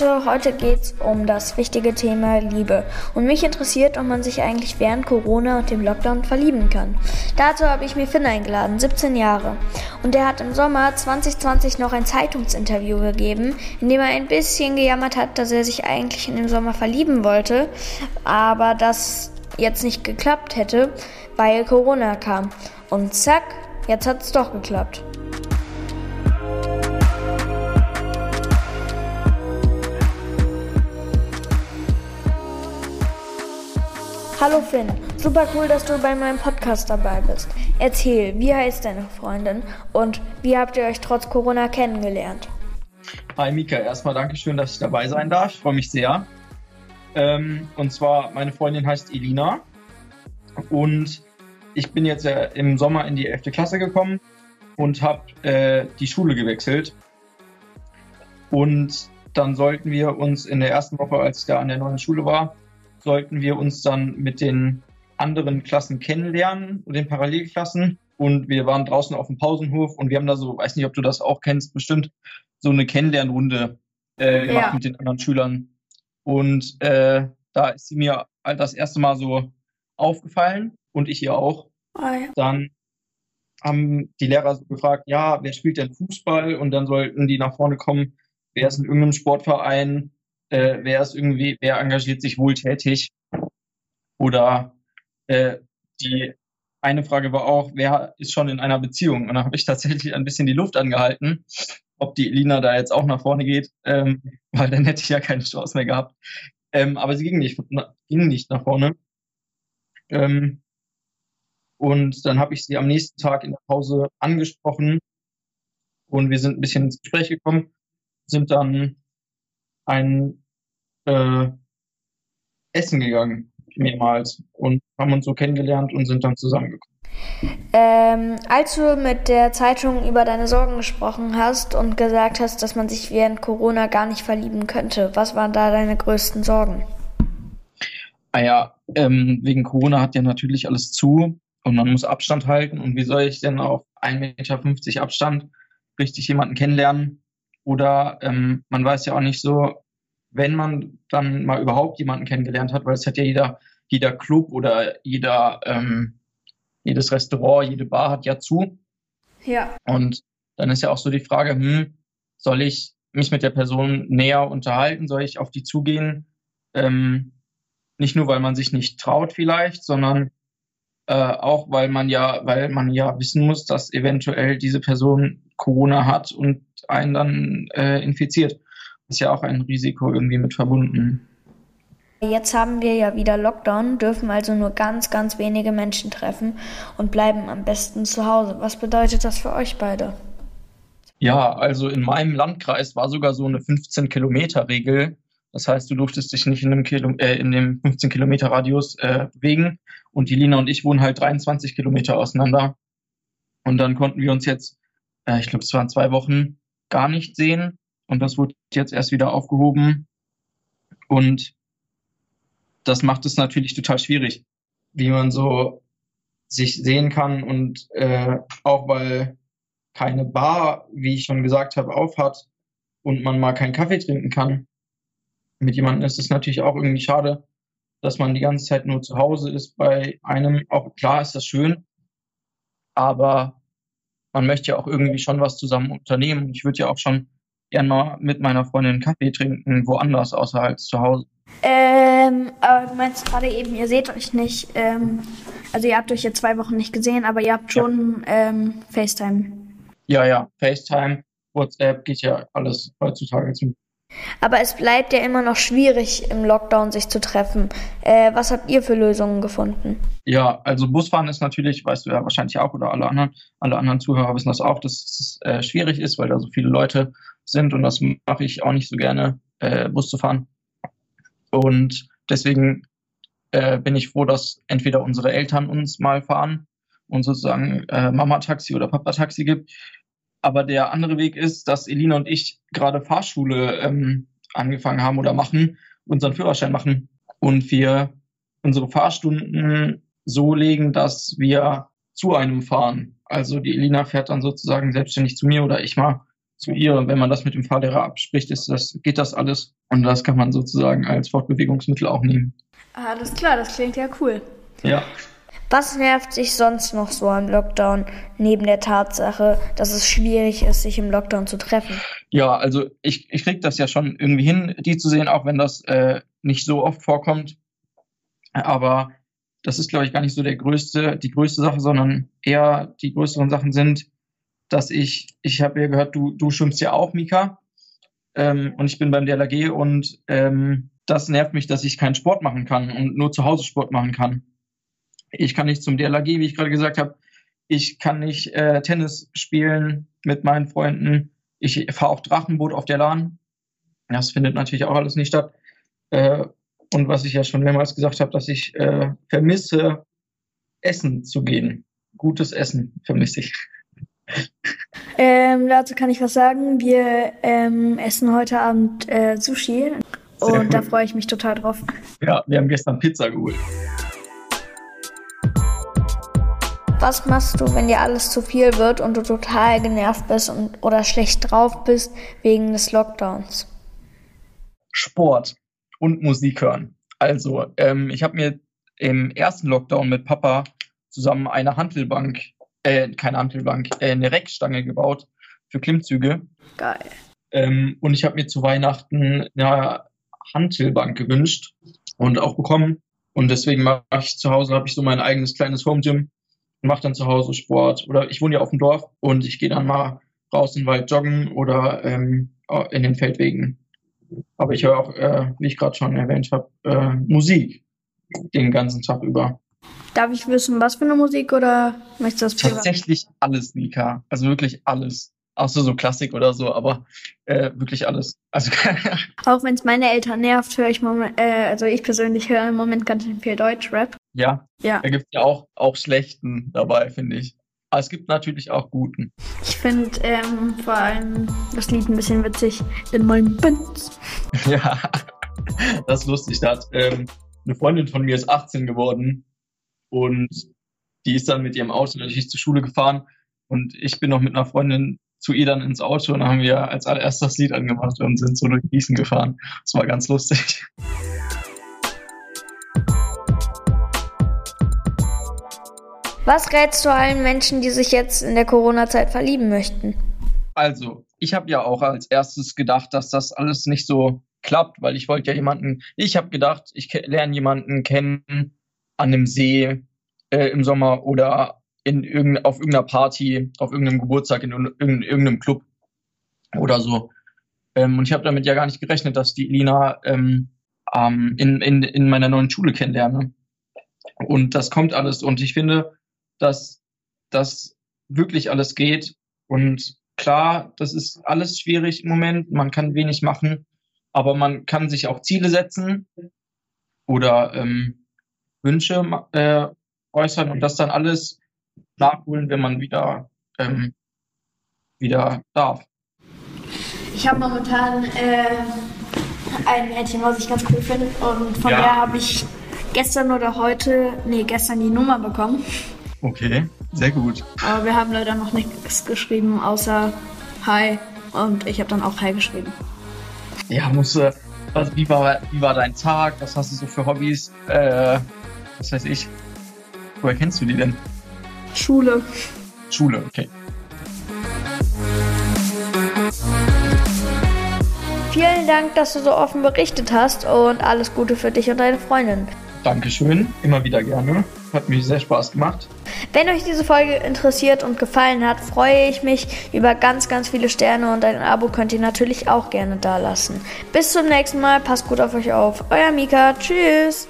Leute, heute geht's um das wichtige Thema Liebe. Und mich interessiert, ob man sich eigentlich während Corona und dem Lockdown verlieben kann. Dazu habe ich mir Finn eingeladen, 17 Jahre. Und der hat im Sommer 2020 noch ein Zeitungsinterview gegeben, in dem er ein bisschen gejammert hat, dass er sich eigentlich in dem Sommer verlieben wollte, aber das jetzt nicht geklappt hätte, weil Corona kam. Und zack, jetzt hat's doch geklappt. Hallo Finn, super cool, dass du bei meinem Podcast dabei bist. Erzähl, wie heißt deine Freundin und wie habt ihr euch trotz Corona kennengelernt? Hi Mika, erstmal Dankeschön, dass ich dabei sein darf. Ich freue mich sehr. Ähm, und zwar, meine Freundin heißt Elina und ich bin jetzt im Sommer in die 11. Klasse gekommen und habe äh, die Schule gewechselt. Und dann sollten wir uns in der ersten Woche, als ich da an der neuen Schule war, sollten wir uns dann mit den anderen Klassen kennenlernen und den Parallelklassen. Und wir waren draußen auf dem Pausenhof und wir haben da so, weiß nicht, ob du das auch kennst, bestimmt so eine Kennenlernrunde äh, gemacht ja. mit den anderen Schülern. Und äh, da ist sie mir das erste Mal so aufgefallen und ich ihr auch. Oh, ja. Dann haben die Lehrer so gefragt, ja, wer spielt denn Fußball? Und dann sollten die nach vorne kommen, wer ist in irgendeinem Sportverein, äh, wer ist irgendwie, wer engagiert sich wohltätig? Oder äh, die eine Frage war auch, wer ist schon in einer Beziehung? Und da habe ich tatsächlich ein bisschen die Luft angehalten, ob die Elina da jetzt auch nach vorne geht, ähm, weil dann hätte ich ja keine Chance mehr gehabt. Ähm, aber sie ging nicht, ging nicht nach vorne. Ähm, und dann habe ich sie am nächsten Tag in der Pause angesprochen und wir sind ein bisschen ins Gespräch gekommen, sind dann ein äh, Essen gegangen, mehrmals, und haben uns so kennengelernt und sind dann zusammengekommen. Ähm, als du mit der Zeitung über deine Sorgen gesprochen hast und gesagt hast, dass man sich während Corona gar nicht verlieben könnte, was waren da deine größten Sorgen? Ah ja, ähm, wegen Corona hat ja natürlich alles zu und man muss Abstand halten. Und wie soll ich denn auf 1,50 Meter Abstand richtig jemanden kennenlernen? Oder ähm, man weiß ja auch nicht so, wenn man dann mal überhaupt jemanden kennengelernt hat, weil es hat ja jeder, jeder Club oder jeder, ähm, jedes Restaurant, jede Bar hat ja zu. Ja. Und dann ist ja auch so die Frage, hm, soll ich mich mit der Person näher unterhalten? Soll ich auf die zugehen? Ähm, nicht nur, weil man sich nicht traut vielleicht, sondern äh, auch, weil man ja, weil man ja wissen muss, dass eventuell diese Person Corona hat und einen dann äh, infiziert ist ja auch ein Risiko irgendwie mit verbunden. Jetzt haben wir ja wieder Lockdown, dürfen also nur ganz, ganz wenige Menschen treffen und bleiben am besten zu Hause. Was bedeutet das für euch beide? Ja, also in meinem Landkreis war sogar so eine 15-Kilometer-Regel. Das heißt, du durftest dich nicht in dem, Kilo, äh, in dem 15 Kilometer Radius äh, bewegen. Und die Lina und ich wohnen halt 23 Kilometer auseinander. Und dann konnten wir uns jetzt, äh, ich glaube, es waren zwei Wochen, gar nicht sehen. Und das wurde jetzt erst wieder aufgehoben. Und das macht es natürlich total schwierig, wie man so sich sehen kann und äh, auch weil keine Bar, wie ich schon gesagt habe, aufhat und man mal keinen Kaffee trinken kann. Mit jemandem ist es natürlich auch irgendwie schade, dass man die ganze Zeit nur zu Hause ist bei einem. Auch klar ist das schön, aber man möchte ja auch irgendwie schon was zusammen unternehmen. Und ich würde ja auch schon gern mal mit meiner Freundin Kaffee trinken, woanders außer als zu Hause. Ähm, aber du meinst gerade eben, ihr seht euch nicht, ähm, also ihr habt euch jetzt zwei Wochen nicht gesehen, aber ihr habt schon ja. ähm, FaceTime. Ja, ja, FaceTime, WhatsApp geht ja alles heutzutage zu. Aber es bleibt ja immer noch schwierig, im Lockdown sich zu treffen. Äh, was habt ihr für Lösungen gefunden? Ja, also Busfahren ist natürlich, weißt du ja wahrscheinlich auch, oder alle anderen, alle anderen Zuhörer wissen das auch, dass es äh, schwierig ist, weil da so viele Leute sind und das mache ich auch nicht so gerne, äh, Bus zu fahren. Und deswegen äh, bin ich froh, dass entweder unsere Eltern uns mal fahren und sozusagen äh, Mama-Taxi oder Papa-Taxi gibt. Aber der andere Weg ist, dass Elina und ich gerade Fahrschule ähm, angefangen haben oder machen, unseren Führerschein machen und wir unsere Fahrstunden so legen, dass wir zu einem fahren. Also die Elina fährt dann sozusagen selbstständig zu mir oder ich mal zu ihr. Wenn man das mit dem Fahrlehrer abspricht, ist das, geht das alles. Und das kann man sozusagen als Fortbewegungsmittel auch nehmen. Alles klar, das klingt ja cool. Ja. Was nervt dich sonst noch so am Lockdown, neben der Tatsache, dass es schwierig ist, sich im Lockdown zu treffen? Ja, also ich, ich kriege das ja schon irgendwie hin, die zu sehen, auch wenn das äh, nicht so oft vorkommt. Aber das ist, glaube ich, gar nicht so der größte, die größte Sache, sondern eher die größeren Sachen sind, dass ich, ich habe ja gehört, du, du schwimmst ja auch, Mika. Ähm, und ich bin beim DLAG und ähm, das nervt mich, dass ich keinen Sport machen kann und nur zu Hause Sport machen kann. Ich kann nicht zum DLAG, wie ich gerade gesagt habe. Ich kann nicht äh, Tennis spielen mit meinen Freunden. Ich fahre auch Drachenboot auf der Lahn. Das findet natürlich auch alles nicht statt. Äh, und was ich ja schon mehrmals gesagt habe, dass ich äh, vermisse, essen zu gehen. Gutes Essen vermisse ich. Ähm, dazu kann ich was sagen. Wir ähm, essen heute Abend äh, Sushi und da freue ich mich total drauf. Ja, wir haben gestern Pizza geholt. Was machst du, wenn dir alles zu viel wird und du total genervt bist und, oder schlecht drauf bist wegen des Lockdowns? Sport und Musik hören. Also, ähm, ich habe mir im ersten Lockdown mit Papa zusammen eine Handelbank, äh, keine Handelbank, äh, eine Reckstange gebaut für Klimmzüge. Geil. Ähm, und ich habe mir zu Weihnachten eine Handelbank gewünscht und auch bekommen. Und deswegen mache ich zu Hause, habe ich so mein eigenes kleines Home Gym mache dann zu Hause Sport. Oder ich wohne ja auf dem Dorf und ich gehe dann mal raus in den Wald joggen oder ähm, in den Feldwegen. Aber ich höre auch, äh, wie ich gerade schon erwähnt habe, äh, Musik den ganzen Tag über. Darf ich wissen, was für eine Musik oder möchtest du das privat? Tatsächlich alles, Nika. Also wirklich alles außer so Klassik oder so, aber äh, wirklich alles. Also auch wenn es meine Eltern nervt, höre ich moment, äh, also ich persönlich höre im Moment ganz viel Deutschrap. Ja, ja. Da gibt es ja auch, auch schlechten dabei, finde ich. Aber es gibt natürlich auch guten. Ich finde ähm, vor allem das Lied ein bisschen witzig. In meinem Benz. ja, das ist lustig. Da hat ähm, eine Freundin von mir ist 18 geworden und die ist dann mit ihrem Auto natürlich zur Schule gefahren und ich bin noch mit einer Freundin zu ihr dann ins Auto und haben wir als allererstes das Lied angemacht und sind so durch Gießen gefahren. Das war ganz lustig. Was rätst du allen Menschen, die sich jetzt in der Corona-Zeit verlieben möchten? Also, ich habe ja auch als erstes gedacht, dass das alles nicht so klappt, weil ich wollte ja jemanden, ich habe gedacht, ich lerne jemanden kennen an einem See äh, im Sommer oder in irgendein, auf irgendeiner Party, auf irgendeinem Geburtstag, in irgendeinem, irgendeinem Club oder so. Ähm, und ich habe damit ja gar nicht gerechnet, dass die Lina ähm, ähm, in, in, in meiner neuen Schule kennenlerne. Und das kommt alles. Und ich finde, dass das wirklich alles geht. Und klar, das ist alles schwierig im Moment. Man kann wenig machen, aber man kann sich auch Ziele setzen oder ähm, Wünsche äh, äußern und das dann alles nachholen, wenn man wieder, ähm, wieder darf. Ich habe momentan äh, ein Mädchen, was ich ganz cool finde. Und von ja. der habe ich gestern oder heute, nee, gestern die Nummer bekommen. Okay, sehr gut. Aber wir haben leider noch nichts geschrieben, außer Hi. Und ich habe dann auch Hi geschrieben. Ja, musst du. Also wie, war, wie war dein Tag? Was hast du so für Hobbys? Äh, was weiß ich. Woher kennst du die denn? Schule. Schule, okay. Vielen Dank, dass du so offen berichtet hast und alles Gute für dich und deine Freundin. Dankeschön, immer wieder gerne. Hat mir sehr Spaß gemacht. Wenn euch diese Folge interessiert und gefallen hat, freue ich mich über ganz, ganz viele Sterne und ein Abo könnt ihr natürlich auch gerne da lassen. Bis zum nächsten Mal, passt gut auf euch auf. Euer Mika, tschüss.